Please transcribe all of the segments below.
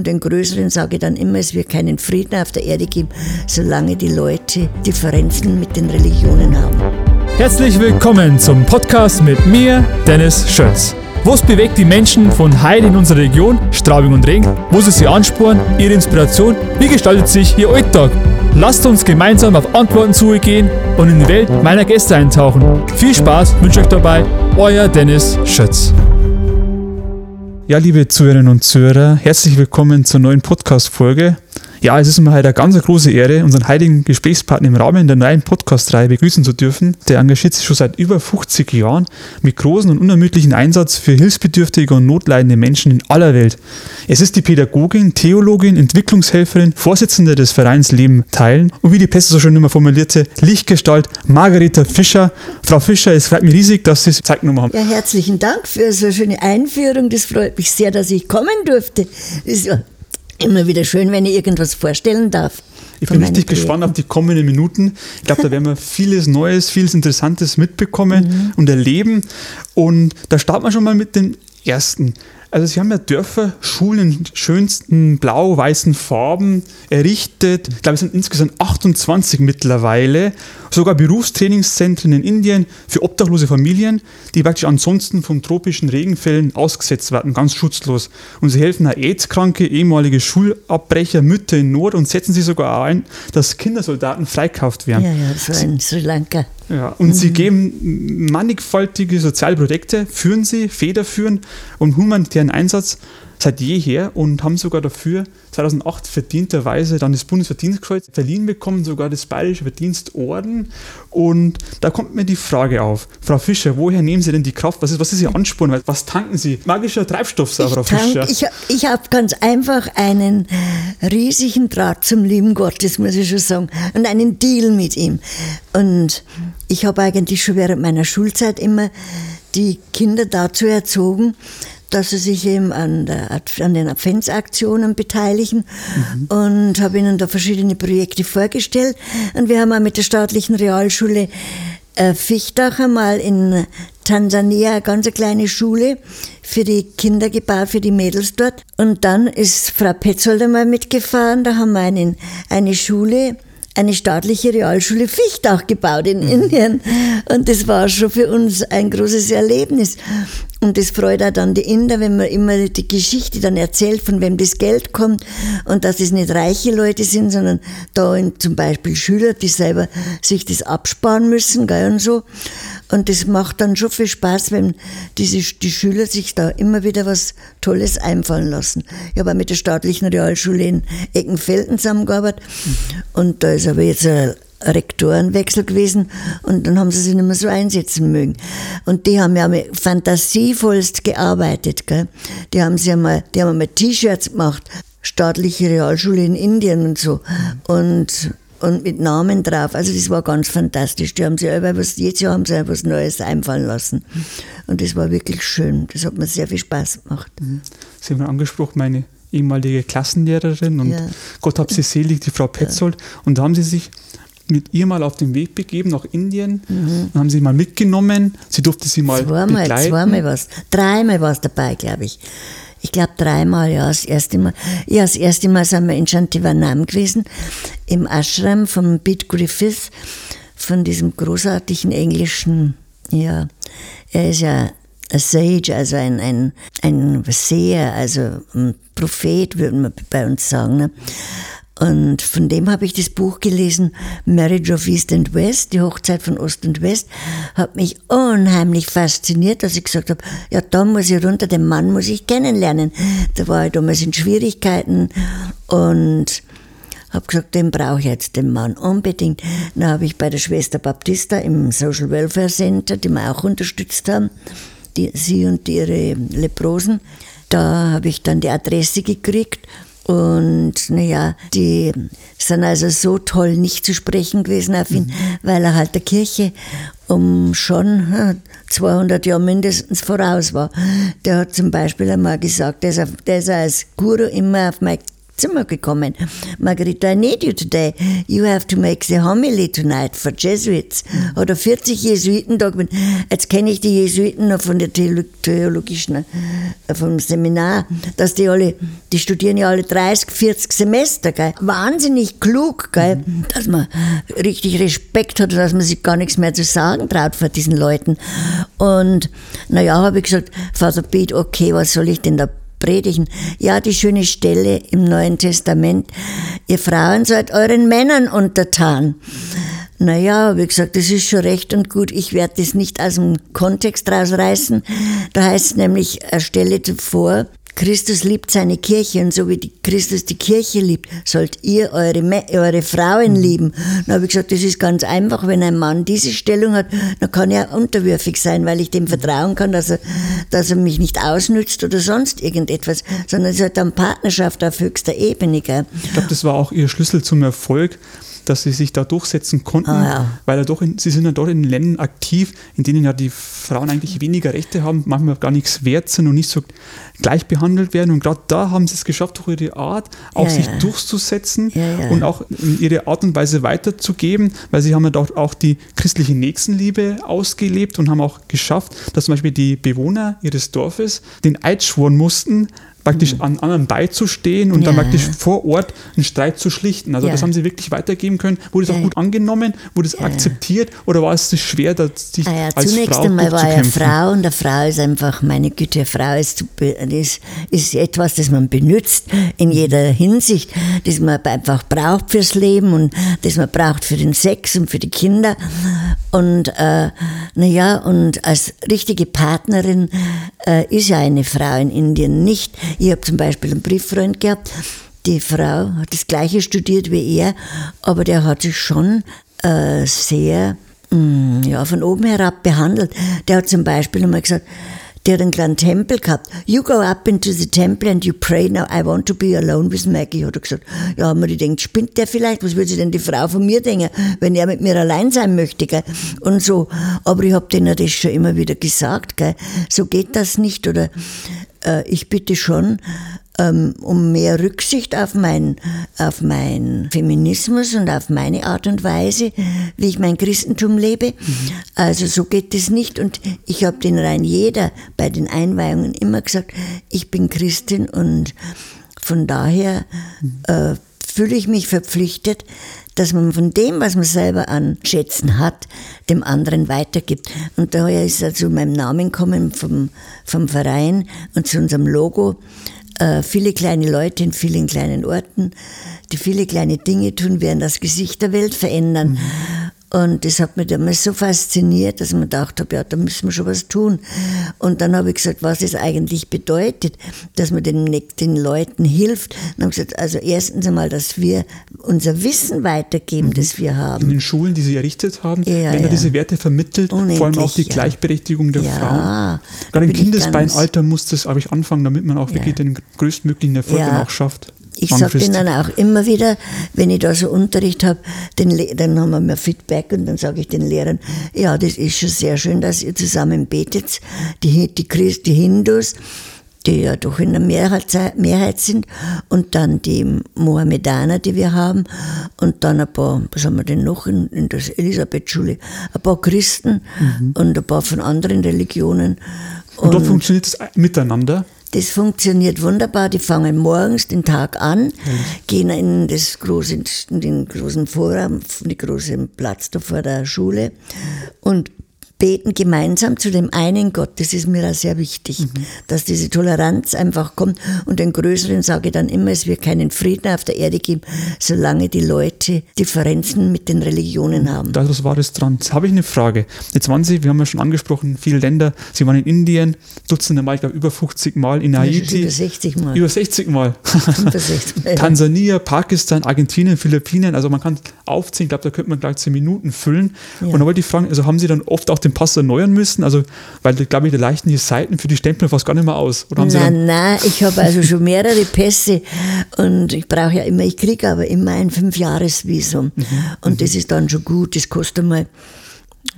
Und den größeren sage ich dann immer, es wird keinen Frieden auf der Erde geben, solange die Leute Differenzen mit den Religionen haben. Herzlich willkommen zum Podcast mit mir, Dennis Schötz. Was bewegt die Menschen von Heil in unserer Region, Straubing und Regen? Wo sie sie ansporen, ihre Inspiration? Wie gestaltet sich ihr Alltag? Lasst uns gemeinsam auf Antworten zugehen und in die Welt meiner Gäste eintauchen. Viel Spaß wünsche euch dabei, euer Dennis Schötz. Ja, liebe Zuhörerinnen und Zuhörer, herzlich willkommen zur neuen Podcast-Folge. Ja, es ist mir heute eine ganz große Ehre, unseren heiligen Gesprächspartner im Rahmen der neuen Podcast-Reihe begrüßen zu dürfen. Der engagiert sich schon seit über 50 Jahren mit großem und unermüdlichen Einsatz für hilfsbedürftige und notleidende Menschen in aller Welt. Es ist die Pädagogin, Theologin, Entwicklungshelferin, Vorsitzende des Vereins Leben teilen und wie die Pest so schon immer formulierte, Lichtgestalt Margareta Fischer. Frau Fischer, es freut mich riesig, dass Sie Zeit genommen haben. Ja, herzlichen Dank für so eine schöne Einführung. Das freut mich sehr, dass ich kommen durfte. Das ist immer wieder schön, wenn ich irgendwas vorstellen darf. Ich bin richtig gespannt auf die kommenden Minuten. Ich glaube, da werden wir vieles Neues, vieles Interessantes mitbekommen mhm. und erleben. Und da starten wir schon mal mit dem ersten. Also sie haben ja Dörfer, Schulen in schönsten blau-weißen Farben errichtet. Ich glaube, es sind insgesamt 28 mittlerweile. Sogar Berufstrainingszentren in Indien für obdachlose Familien, die praktisch ansonsten von tropischen Regenfällen ausgesetzt werden, ganz schutzlos. Und sie helfen AIDS-kranke, ehemalige Schulabbrecher, Mütter in Not und setzen sich sogar ein, dass Kindersoldaten freikauft werden. Ja, ja, so in Sri Lanka. Ja, und mhm. sie geben mannigfaltige soziale Projekte, führen sie, federführen und humanitären Einsatz seit jeher und haben sogar dafür 2008 verdienterweise dann das Bundesverdienstkreuz verliehen bekommen, sogar das Bayerische Verdienstorden. Und da kommt mir die Frage auf, Frau Fischer, woher nehmen Sie denn die Kraft? Was ist, was ist Ihr Ansporn? Was tanken Sie? Magischer Treibstoff, Frau tank, Fischer. Ich, ich habe ganz einfach einen riesigen Draht zum lieben Gott, das muss ich schon sagen, und einen Deal mit ihm. Und ich habe eigentlich schon während meiner Schulzeit immer die Kinder dazu erzogen, dass sie sich eben an, der, an den Adventsaktionen beteiligen mhm. und habe ihnen da verschiedene Projekte vorgestellt. Und wir haben auch mit der staatlichen Realschule äh, Fichtach einmal in Tansania eine ganz kleine Schule für die Kinder gebaut, für die Mädels dort. Und dann ist Frau Petzold einmal mitgefahren, da haben wir einen, eine Schule eine staatliche Realschule Fichtach gebaut in mhm. Indien. Und das war schon für uns ein großes Erlebnis. Und das freut auch dann die Inder, wenn man immer die Geschichte dann erzählt, von wem das Geld kommt und dass es nicht reiche Leute sind, sondern da zum Beispiel Schüler, die selber sich das absparen müssen, gell, und so. Und das macht dann schon viel Spaß, wenn diese, die Schüler sich da immer wieder was Tolles einfallen lassen. Ich habe auch mit der staatlichen Realschule in Eckenfelden zusammengearbeitet und da ist aber jetzt ein Rektorenwechsel gewesen und dann haben sie sich nicht mehr so einsetzen mögen. Und die haben ja fantasievollst gearbeitet. Gell? Die haben sie einmal, die haben einmal T-Shirts gemacht, staatliche Realschule in Indien und so. Und und mit Namen drauf. Also das war ganz fantastisch. Die haben sich selber was, jedes Jahr haben sie etwas Neues einfallen lassen. Und das war wirklich schön. Das hat mir sehr viel Spaß gemacht. Mhm. Sie haben angesprochen, meine ehemalige Klassenlehrerin und ja. Gott hab sie selig, die Frau Petzold. Ja. Und da haben sie sich mit ihr mal auf den Weg begeben nach Indien mhm. und haben sie mal mitgenommen. Sie durfte sie mal zweimal, begleiten. Zweimal was, dreimal war es dabei, glaube ich. Ich glaube dreimal, ja, das erste Mal. Ja, das erste Mal sind wir in Shantivanam gewesen, im Ashram von Pete Griffith, von diesem großartigen englischen, ja, er ist ja ein Sage, also ein, ein, ein Seher, also ein Prophet, würden wir bei uns sagen. Ne? Und von dem habe ich das Buch gelesen, Marriage of East and West, die Hochzeit von Ost und West, hat mich unheimlich fasziniert, dass ich gesagt habe, ja, da muss ich runter, den Mann muss ich kennenlernen. Da war ich damals in Schwierigkeiten und habe gesagt, den brauche ich jetzt, den Mann, unbedingt. Dann habe ich bei der Schwester Baptista im Social Welfare Center, die mir auch unterstützt haben, die, sie und ihre Leprosen, da habe ich dann die Adresse gekriegt und naja, die sind also so toll nicht zu sprechen gewesen auf ihn, mhm. weil er halt der Kirche um schon 200 Jahre mindestens voraus war. Der hat zum Beispiel einmal gesagt, der ist, auf, der ist als Guru immer auf mein Zimmer gekommen. Margarita, I need you today. You have to make the homily tonight for Jesuits. Oder 40 Jesuiten gewesen. Jetzt kenne ich die Jesuiten noch von der theologischen, äh, vom Seminar, dass die alle, die studieren ja alle 30, 40 Semester, gell. Wahnsinnig klug, gell, dass man richtig Respekt hat, dass man sich gar nichts mehr zu sagen traut vor diesen Leuten. Und naja, habe ich gesagt, Vater Piet, okay, was soll ich denn da predigen? Ja, die schöne Stelle im Neuen Testament, ihr Frauen seid euren Männern untertan. Naja, wie gesagt, das ist schon recht und gut. Ich werde das nicht aus dem Kontext rausreißen. Da heißt es nämlich, er stelle zuvor, Christus liebt seine Kirche und so wie die Christus die Kirche liebt, sollt ihr eure, eure Frauen lieben. Dann habe ich gesagt, das ist ganz einfach, wenn ein Mann diese Stellung hat, dann kann er unterwürfig sein, weil ich dem vertrauen kann, dass er, dass er mich nicht ausnützt oder sonst irgendetwas, sondern es ist halt dann Partnerschaft auf höchster Ebene. Gell? Ich glaube, das war auch ihr Schlüssel zum Erfolg, dass sie sich da durchsetzen konnten, ah, ja. weil er doch in, sie sind ja dort in Ländern aktiv, in denen ja die Frauen eigentlich weniger Rechte haben, manchmal gar nichts wert sind und nicht so gleich behandelt werden. Und gerade da haben sie es geschafft, durch ihre Art auch ja, sich ja. durchzusetzen und auch ihre Art und Weise weiterzugeben, weil sie haben ja dort auch die christliche Nächstenliebe ausgelebt und haben auch geschafft, dass zum Beispiel die Bewohner ihres Dorfes den Eid schworen mussten, praktisch mhm. an anderen beizustehen und ja. dann praktisch vor Ort einen Streit zu schlichten. Also ja. das haben sie wirklich weitergeben können. Wurde es auch gut angenommen? Wurde es akzeptiert? Oder war es schwer, dass sich ah als Zunächst Frau einmal war er Frau und eine Frau ist einfach, meine Güte, eine Frau ist, ist, ist etwas, das man benutzt in jeder Hinsicht, das man einfach braucht fürs Leben und das man braucht für den Sex und für die Kinder. Und äh, naja, und als richtige Partnerin äh, ist ja eine Frau in Indien nicht. Ich habe zum Beispiel einen Brieffreund gehabt, die Frau hat das gleiche studiert wie er, aber der hat sich schon äh, sehr mh, mm, ja, von oben herab behandelt. Der hat zum Beispiel einmal gesagt, der einen kleinen Tempel gehabt. You go up into the temple and you pray, now I want to be alone with Maggie, hat er gesagt. Ja, haben wir gedacht, spinnt der vielleicht? Was würde sich denn die Frau von mir denken, wenn er mit mir allein sein möchte? Gell? Und so. Aber ich habe denen das schon immer wieder gesagt. Gell? So geht das nicht. Oder äh, ich bitte schon, um mehr Rücksicht auf mein, auf mein Feminismus und auf meine Art und Weise, wie ich mein Christentum lebe. Also so geht es nicht. Und ich habe den rein jeder bei den Einweihungen immer gesagt, ich bin Christin und von daher äh, fühle ich mich verpflichtet, dass man von dem, was man selber an Schätzen hat, dem anderen weitergibt. Und daher ist er zu meinem Namen gekommen vom, vom Verein und zu unserem Logo äh, viele kleine Leute in vielen kleinen Orten, die viele kleine Dinge tun, werden das Gesicht der Welt verändern. Mhm. Und das hat mich damals so fasziniert, dass ich mir gedacht habe, ja, da müssen wir schon was tun. Und dann habe ich gesagt, was es eigentlich bedeutet, dass man den, den Leuten hilft. Und habe gesagt, also erstens einmal, dass wir unser Wissen weitergeben, mhm. das wir haben. In den Schulen, die Sie errichtet haben, ja, werden ja. diese Werte vermittelt, Unendlich, vor allem auch die Gleichberechtigung der ja, Frauen. Gerade im Kindesbeinalter muss das, habe ich, anfangen, damit man auch wirklich den größtmöglichen Erfolg dann auch schafft. Ich sage denen auch immer wieder, wenn ich da so Unterricht habe, dann haben wir mehr Feedback und dann sage ich den Lehrern, ja, das ist schon sehr schön, dass ihr zusammen betet, die, die, Christ, die Hindus, die ja doch in der Mehrheit, Mehrheit sind, und dann die Mohammedaner, die wir haben, und dann ein paar, was haben wir denn noch in, in der Elisabeth-Schule, ein paar Christen mhm. und ein paar von anderen Religionen. Und, und dort funktioniert es miteinander? Das funktioniert wunderbar. Die fangen morgens den Tag an, gehen in, das große, in den großen Vorraum, den großen Platz da vor der Schule und beten gemeinsam zu dem einen Gott. Das ist mir auch sehr wichtig, mhm. dass diese Toleranz einfach kommt. Und den Größeren sage ich dann immer, es wird keinen Frieden auf der Erde geben, solange die Leute Differenzen mit den Religionen haben. Das war das dran. Jetzt habe ich eine Frage. Jetzt waren Sie, wir haben ja schon angesprochen, viele Länder. Sie waren in Indien, Dutzende Mal, ich glaube über 50 Mal, in Haiti. Über 60 Mal. Über 60 Mal. über 60 Mal. Tansania, Pakistan, Argentinien, Philippinen. Also man kann aufziehen, ich glaube, da könnte man gleich 10 Minuten füllen. Ja. Und da wollte ich fragen, also haben Sie dann oft auch den den Pass erneuern müssen? Also, weil, glaube ich, da leichten die Seiten für die Stempel fast gar nicht mehr aus. Oder haben nein, nein, ich habe also schon mehrere Pässe und ich brauche ja immer, ich kriege aber immer ein Fünfjahresvisum. Mhm. Und mhm. das ist dann schon gut, das kostet mal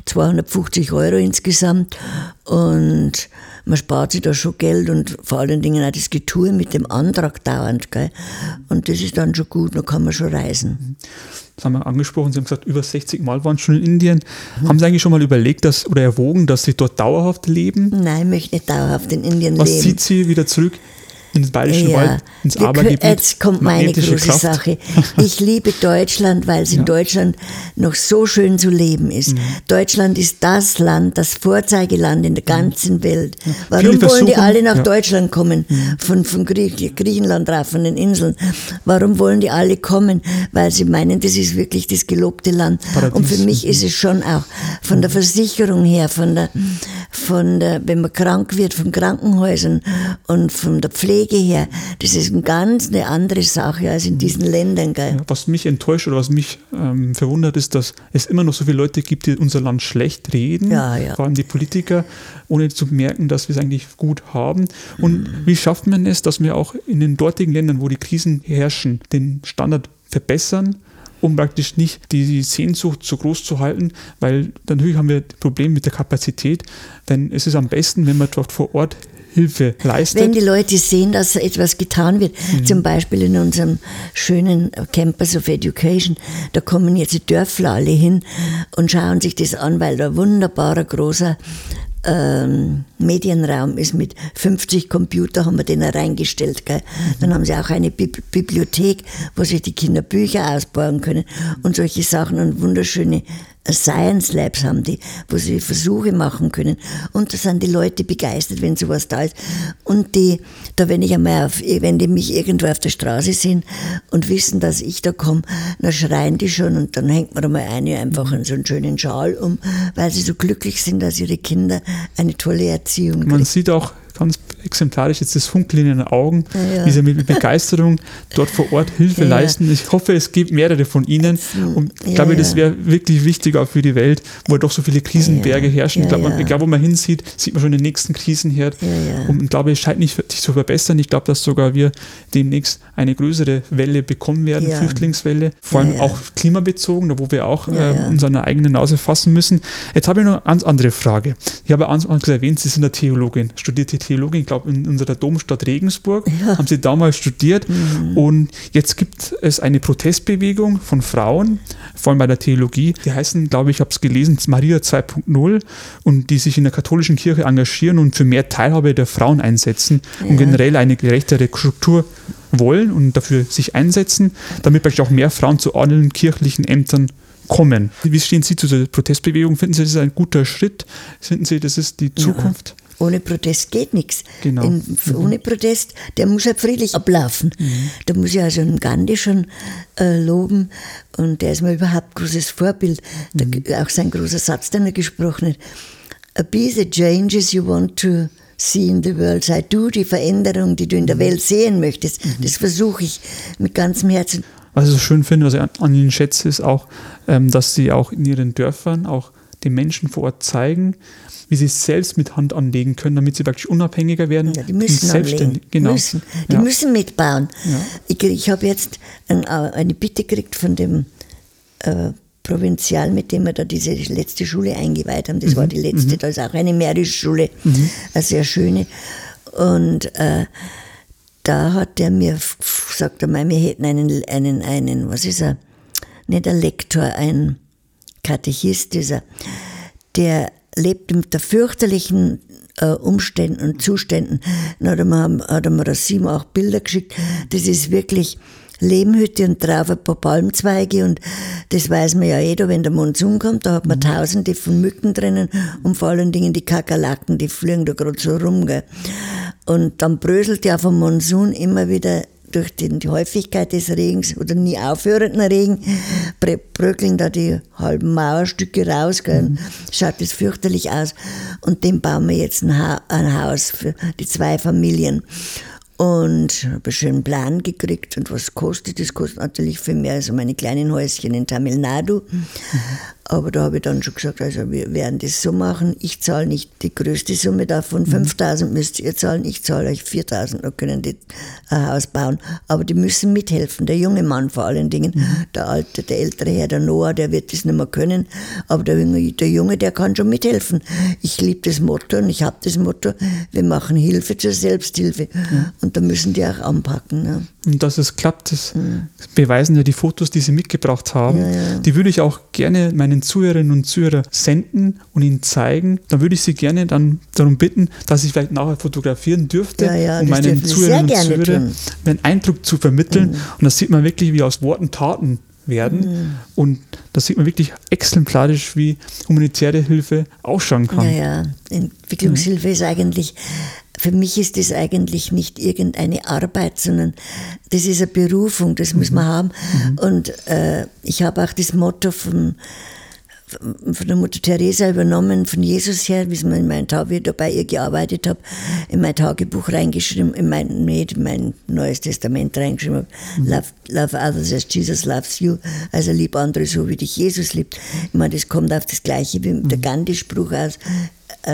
250 Euro insgesamt. Und man spart sich da schon Geld und vor allen Dingen auch das Getue mit dem Antrag dauernd. Gell? Und das ist dann schon gut, dann kann man schon reisen. Das haben wir angesprochen, Sie haben gesagt, über 60 Mal waren Sie schon in Indien. Mhm. Haben Sie eigentlich schon mal überlegt dass, oder erwogen, dass Sie dort dauerhaft leben? Nein, ich möchte nicht dauerhaft in Indien Was leben. Was zieht Sie wieder zurück ins Bayerischen ja, Wald, ins Abergebiet. Jetzt kommt meine große Kraft. Sache. Ich liebe Deutschland, weil es ja. in Deutschland noch so schön zu leben ist. Mhm. Deutschland ist das Land, das Vorzeigeland in der ganzen mhm. Welt. Warum wollen die alle nach. Deutschland kommen? Mhm. Von, von Griech, Griechenland rauf, von den Inseln. Warum wollen die alle kommen? Weil sie meinen, das ist wirklich das gelobte Land. Paradies. Und für mich ist es schon auch von der Versicherung her, von der, von der, wenn man krank wird, von Krankenhäusern und von der Pflege, Wege her. Das ist eine ganz eine andere Sache als in diesen Ländern. Gell? was mich enttäuscht oder was mich ähm, verwundert, ist, dass es immer noch so viele Leute gibt, die unser Land schlecht reden, ja, ja. vor allem die Politiker, ohne zu merken, dass wir es eigentlich gut haben. Und mhm. wie schafft man es, dass wir auch in den dortigen Ländern, wo die Krisen herrschen, den Standard verbessern? um praktisch nicht die Sehnsucht so groß zu halten, weil natürlich haben wir ein Problem mit der Kapazität, denn es ist am besten, wenn man dort vor Ort Hilfe leistet. Wenn die Leute sehen, dass etwas getan wird, mhm. zum Beispiel in unserem schönen Campus of Education, da kommen jetzt die Dörfler alle hin und schauen sich das an, weil da ein wunderbarer großer ähm, Medienraum ist mit 50 Computer, haben wir den reingestellt. Gell? Mhm. Dann haben sie auch eine Bibli Bibliothek, wo sich die Kinder Bücher ausbauen können und solche Sachen und wunderschöne Science Labs haben die, wo sie Versuche machen können. Und da sind die Leute begeistert, wenn sowas da ist. Und die, da wenn ich einmal auf, wenn die mich irgendwo auf der Straße sehen und wissen, dass ich da komme, dann schreien die schon und dann hängt man da mal eine einfach in so einen schönen Schal um, weil sie so glücklich sind, dass ihre Kinder eine tolle Erziehung kriegen. Man sieht auch ganz exemplarisch jetzt das Funkeln in den Augen, ja, wie sie mit Begeisterung dort vor Ort Hilfe ja, leisten. Ich hoffe, es gibt mehrere von Ihnen. Und ich glaube, das wäre wirklich wichtig auch für die Welt, wo doch so viele Krisenberge herrschen. ich glaube, egal wo man hinsieht, sieht man schon den nächsten Krisenherd. Und ich glaube, es scheint nicht sich zu verbessern. Ich glaube, dass sogar wir demnächst eine größere Welle bekommen werden, Flüchtlingswelle, vor allem auch klimabezogen, wo wir auch äh, uns an der eigenen Nase fassen müssen. Jetzt habe ich noch eine ganz andere Frage. Ich habe anfangs erwähnt, Sie sind eine Theologin, studierte Theologin, ich glaube in unserer Domstadt Regensburg, ja. haben sie damals studiert mhm. und jetzt gibt es eine Protestbewegung von Frauen, vor allem bei der Theologie, die heißen, glaube ich, ich habe es gelesen, Maria 2.0 und die sich in der katholischen Kirche engagieren und für mehr Teilhabe der Frauen einsetzen ja. und generell eine gerechtere Struktur wollen und dafür sich einsetzen, damit praktisch auch mehr Frauen zu allen kirchlichen Ämtern kommen. Wie stehen Sie zu dieser Protestbewegung? Finden Sie, das ist ein guter Schritt? Finden Sie, das ist die Zukunft? Ja. Ohne Protest geht nichts. Genau. In, mhm. Ohne Protest, der muss ja friedlich ablaufen. Mhm. Da muss ich also einen Gandhi schon äh, loben und der ist mir überhaupt großes Vorbild. Mhm. Da, auch sein großer Satz, den er gesprochen hat. Be the changes you want to see in the world. Sei du die Veränderung, die du in der mhm. Welt sehen möchtest. Mhm. Das versuche ich mit ganzem Herzen. Was ich so schön finde, was ich an, an Ihnen schätze, ist auch, ähm, dass Sie auch in Ihren Dörfern auch den Menschen vor Ort zeigen, wie sie es selbst mit Hand anlegen können, damit sie wirklich unabhängiger werden. Ja, die müssen selbstständig. Genau. Müssen. Die ja. müssen mitbauen. Ja. Ich, ich habe jetzt ein, eine Bitte gekriegt von dem äh, Provinzial, mit dem wir da diese letzte Schule eingeweiht haben. Das mhm. war die letzte, mhm. da ist auch eine Mährischschule, mhm. eine sehr schöne. Und äh, da hat der mir gesagt, wir hätten einen, einen, einen, was ist er? Nicht ein Lektor, ein Katechist, dieser, der lebte mit der fürchterlichen äh, Umständen und Zuständen. Dann hat er mir, hat er mir sieben, acht Bilder geschickt. Das ist wirklich Lehmhütte und drauf ein paar Palmzweige und das weiß man ja jeder, wenn der Monsun kommt, da hat man tausende von Mücken drinnen und vor allen Dingen die Kakerlaken, die fliegen da gerade so rum. Gell. Und dann bröselt ja vom Monsun immer wieder durch die, die Häufigkeit des Regens oder nie aufhörenden Regen bröckeln da die halben Mauerstücke raus. Gell? Mhm. Schaut das fürchterlich aus. Und dem bauen wir jetzt ein, ha ein Haus für die zwei Familien. Und habe einen schönen Plan gekriegt. Und was kostet das? Kostet natürlich viel mehr als meine kleinen Häuschen in Tamil Nadu. Mhm. Aber da habe ich dann schon gesagt, also wir werden das so machen, ich zahle nicht die größte Summe davon, 5000 müsst ihr zahlen, ich zahle euch 4000, dann können die ein Haus bauen. Aber die müssen mithelfen, der junge Mann vor allen Dingen, der alte, der ältere Herr, der Noah, der wird das nicht mehr können, aber der Junge, der, Junge, der kann schon mithelfen. Ich liebe das Motto und ich habe das Motto, wir machen Hilfe zur Selbsthilfe. Und da müssen die auch anpacken. Ne? Und dass es klappt, das beweisen ja die Fotos, die Sie mitgebracht haben. Ja, ja. Die würde ich auch gerne meinen Zuhörerinnen und Zuhörern senden und ihnen zeigen. Dann würde ich Sie gerne dann darum bitten, dass ich vielleicht nachher fotografieren dürfte, Ja, ja, um meinen Zuhörerinnen und Zuhörern. Mhm. einen Eindruck zu vermitteln. Und das sieht man wirklich, wie aus Worten Taten werden. Mhm. Und das sieht man wirklich exemplarisch, wie humanitäre Hilfe ausschauen kann. Ja, ja. Entwicklungshilfe ist eigentlich, für mich ist das eigentlich nicht irgendeine Arbeit, sondern das ist eine Berufung, das muss man haben. Und äh, ich habe auch das Motto von, von der Mutter Teresa übernommen, von Jesus her, wie mir in mein Tag, wie ich da bei ihr gearbeitet habe, in mein Tagebuch reingeschrieben, in mein, nicht in mein Neues Testament reingeschrieben habe. Love, love others as Jesus loves you. Also lieb andere so, wie dich Jesus liebt. Ich meine, das kommt auf das Gleiche wie der Gandhi-Spruch aus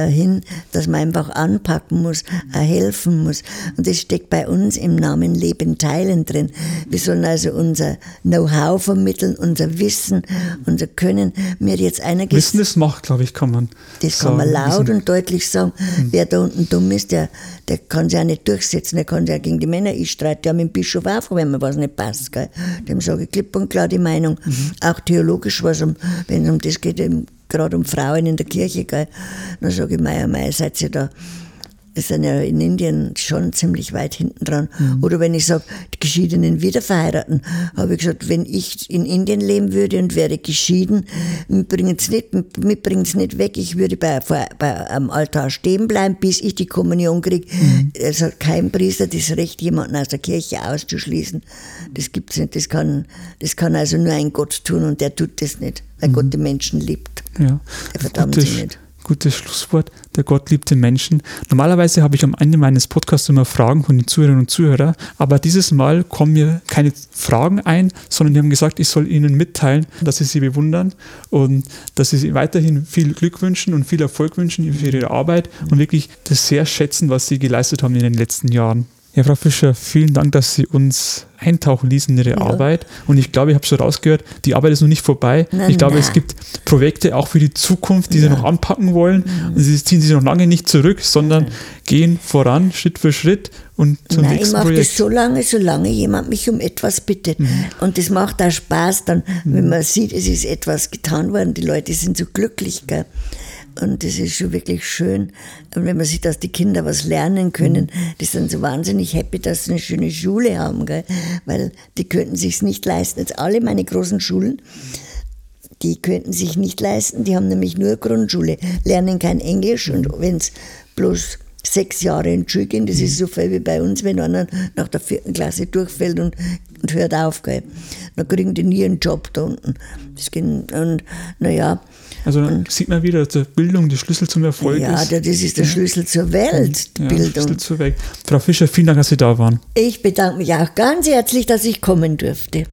hin, dass man einfach anpacken muss, äh, helfen muss. Und das steckt bei uns im Namen Leben teilen drin. Wir sollen also unser Know-how vermitteln, unser Wissen, unser Können. Mir jetzt einer Wissen ist Macht, glaube ich, kann man das kann man laut und deutlich sagen. Wer da unten dumm ist, der, der kann sich auch nicht durchsetzen, der kann sich auch gegen die Männer ich streite ja mit dem Bischof auch, wenn mir was nicht passt. Gell. Dem sage ich klipp und klar die Meinung. Auch theologisch, was um, wenn es um das geht, gerade um Frauen in der Kirche, gell, dann sage ich, mei, mei, seid ihr da. Wir sind ja in Indien schon ziemlich weit hinten dran. Oder wenn ich sage, die Geschiedenen wiederverheiraten, habe ich gesagt, wenn ich in Indien leben würde und wäre geschieden, mitbringen es nicht, mitbringen's nicht weg, ich würde bei, bei, am Altar stehen bleiben, bis ich die Kommunion kriege. Es hat kein Priester das Recht, jemanden aus der Kirche auszuschließen. Das gibt's nicht. Das kann, das kann also nur ein Gott tun und der tut das nicht, weil Gott die Menschen liebt. Ja, Er verdammt sie nicht. Gutes Schlusswort. Der Gott liebt den Menschen. Normalerweise habe ich am Ende meines Podcasts immer Fragen von den Zuhörerinnen und Zuhörern, aber dieses Mal kommen mir keine Fragen ein, sondern die haben gesagt, ich soll ihnen mitteilen, dass sie sie bewundern und dass sie sie weiterhin viel Glück wünschen und viel Erfolg wünschen für ihre Arbeit und wirklich das sehr schätzen, was sie geleistet haben in den letzten Jahren. Ja, Frau Fischer, vielen Dank, dass Sie uns eintauchen ließen in Ihre Arbeit. Und ich glaube, ich habe so rausgehört, die Arbeit ist noch nicht vorbei. Nein, ich glaube, es nein. gibt Projekte auch für die Zukunft, die Sie noch anpacken wollen. Mhm. Und Sie ziehen sich noch lange nicht zurück, sondern gehen voran, Schritt für Schritt und zum Nein, ich nächsten mache das so lange, solange jemand mich um etwas bittet. Und das macht auch Spaß dann, wenn man sieht, es ist etwas getan worden, die Leute sind so glücklich. Gell? Und das ist schon wirklich schön. Und wenn man sieht, dass die Kinder was lernen können, die sind so wahnsinnig happy, dass sie eine schöne Schule haben. Gell? Weil die könnten sich's nicht leisten. Jetzt alle meine großen Schulen, die könnten sich nicht leisten, die haben nämlich nur Grundschule, lernen kein Englisch und wenn es bloß sechs Jahre in Schule gehen, das ist so viel wie bei uns, wenn einer nach der vierten Klasse durchfällt und, und hört auf, gell. dann kriegen die nie einen Job da unten. Das ging, und naja, Also dann sieht man wieder, dass Bildung der Schlüssel zum Erfolg ja, ist. das ist der Schlüssel zur Welt, Ja, Bildung. Schlüssel zur Welt. Frau Fischer, vielen Dank, dass Sie da waren. Ich bedanke mich auch ganz herzlich, dass ich kommen durfte.